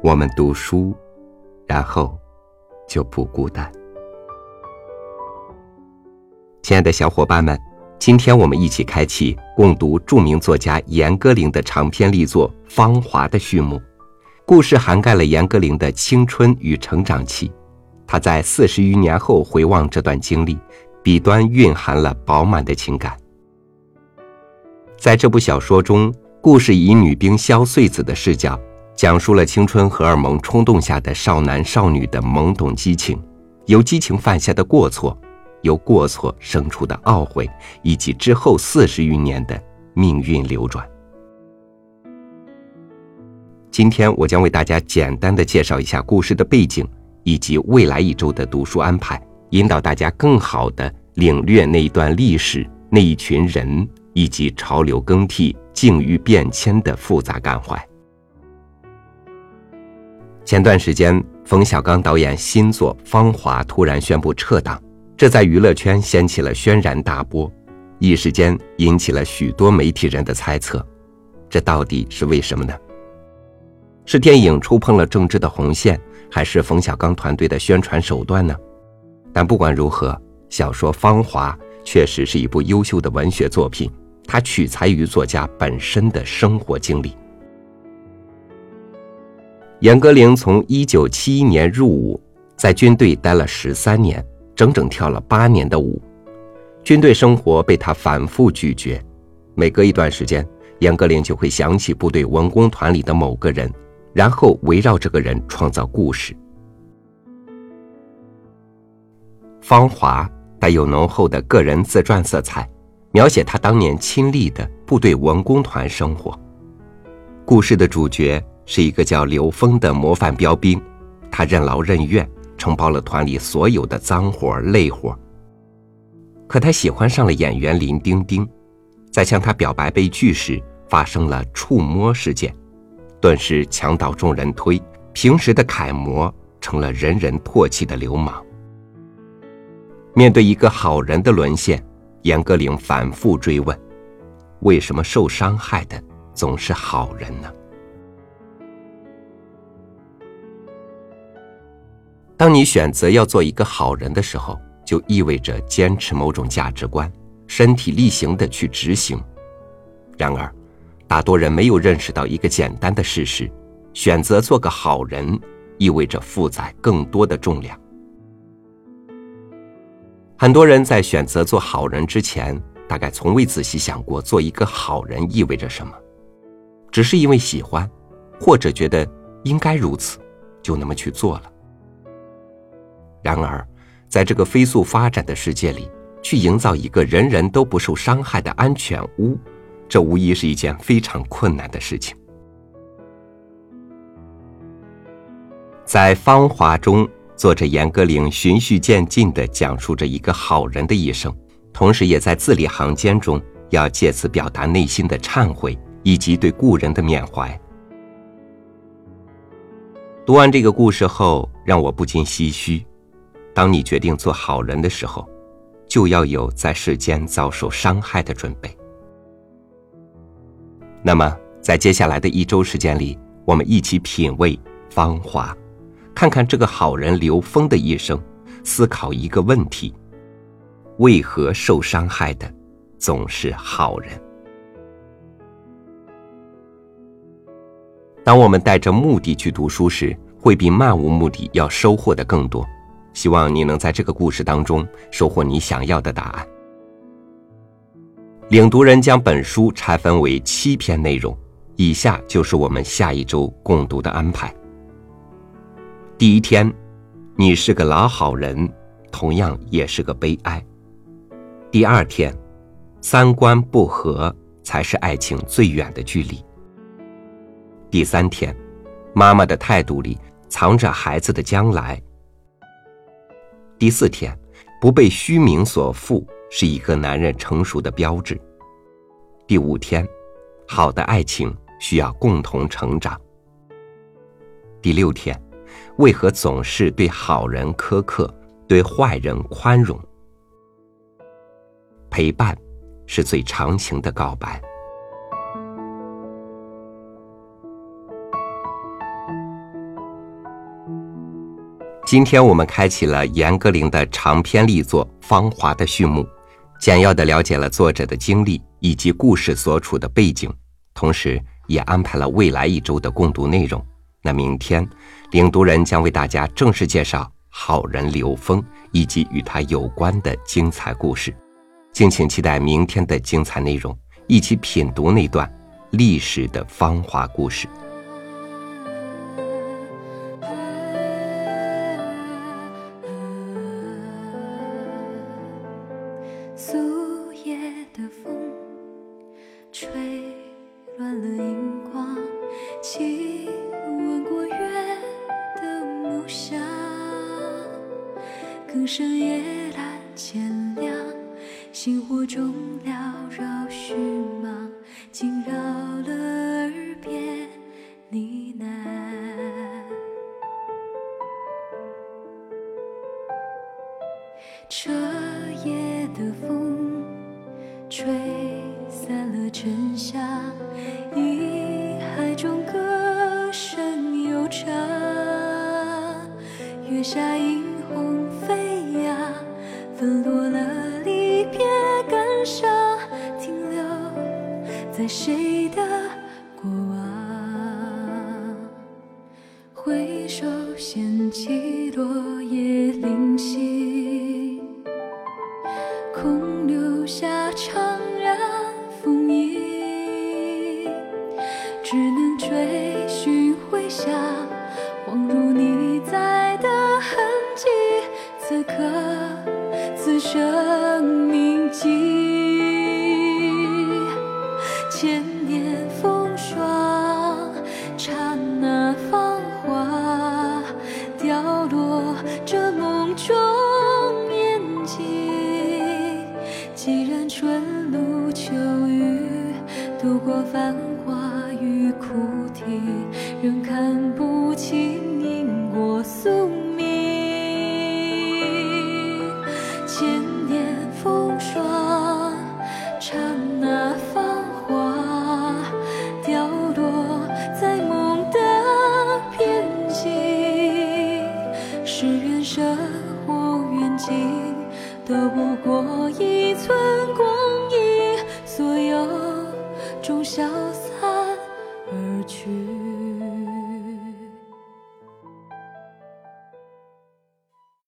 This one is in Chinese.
我们读书，然后就不孤单。亲爱的小伙伴们，今天我们一起开启共读著名作家严歌苓的长篇力作《芳华》的序幕。故事涵盖了严歌苓的青春与成长期。他在四十余年后回望这段经历，笔端蕴含了饱满的情感。在这部小说中，故事以女兵萧穗子的视角。讲述了青春荷尔蒙冲动下的少男少女的懵懂激情，由激情犯下的过错，由过错生出的懊悔，以及之后四十余年的命运流转。今天我将为大家简单的介绍一下故事的背景，以及未来一周的读书安排，引导大家更好的领略那一段历史、那一群人以及潮流更替、境遇变迁的复杂感怀。前段时间，冯小刚导演新作《芳华》突然宣布撤档，这在娱乐圈掀起了轩然大波，一时间引起了许多媒体人的猜测，这到底是为什么呢？是电影触碰了政治的红线，还是冯小刚团队的宣传手段呢？但不管如何，小说《芳华》确实是一部优秀的文学作品，它取材于作家本身的生活经历。严歌苓从一九七一年入伍，在军队待了十三年，整整跳了八年的舞。军队生活被他反复咀嚼，每隔一段时间，严歌苓就会想起部队文工团里的某个人，然后围绕这个人创造故事。《芳华》带有浓厚的个人自传色彩，描写他当年亲历的部队文工团生活。故事的主角。是一个叫刘峰的模范标兵，他任劳任怨，承包了团里所有的脏活累活。可他喜欢上了演员林丁丁，在向他表白被拒时，发生了触摸事件，顿时墙倒众人推，平时的楷模成了人人唾弃的流氓。面对一个好人的沦陷，严歌苓反复追问：为什么受伤害的总是好人呢？当你选择要做一个好人的时候，就意味着坚持某种价值观，身体力行的去执行。然而，大多人没有认识到一个简单的事实：选择做个好人，意味着负载更多的重量。很多人在选择做好人之前，大概从未仔细想过做一个好人意味着什么，只是因为喜欢，或者觉得应该如此，就那么去做了。然而，在这个飞速发展的世界里，去营造一个人人都不受伤害的安全屋，这无疑是一件非常困难的事情。在《芳华》中，作者严歌苓循序渐进地讲述着一个好人的一生，同时也在字里行间中要借此表达内心的忏悔以及对故人的缅怀。读完这个故事后，让我不禁唏嘘。当你决定做好人的时候，就要有在世间遭受伤害的准备。那么，在接下来的一周时间里，我们一起品味《芳华》，看看这个好人刘峰的一生，思考一个问题：为何受伤害的总是好人？当我们带着目的去读书时，会比漫无目的要收获的更多。希望你能在这个故事当中收获你想要的答案。领读人将本书拆分为七篇内容，以下就是我们下一周共读的安排。第一天，你是个老好人，同样也是个悲哀。第二天，三观不合才是爱情最远的距离。第三天，妈妈的态度里藏着孩子的将来。第四天，不被虚名所缚是一个男人成熟的标志。第五天，好的爱情需要共同成长。第六天，为何总是对好人苛刻，对坏人宽容？陪伴是最长情的告白。今天我们开启了严歌苓的长篇力作《芳华》的序幕，简要的了解了作者的经历以及故事所处的背景，同时也安排了未来一周的共读内容。那明天，领读人将为大家正式介绍好人刘峰以及与他有关的精彩故事，敬请期待明天的精彩内容，一起品读那段历史的芳华故事。昨夜的风吹乱了荧光，亲吻过月的梦想，更深夜阑浅，亮星火中缭绕，虚茫惊扰了。吹散了尘沙，遗海中歌声悠长，月下银红。纷落了离别感伤，停留在谁的此生铭记，千年风霜，刹那芳华，凋落这梦中眼睛。既然春露秋雨，度过繁华与苦啼，仍看不清都不过一寸光阴，所有终消。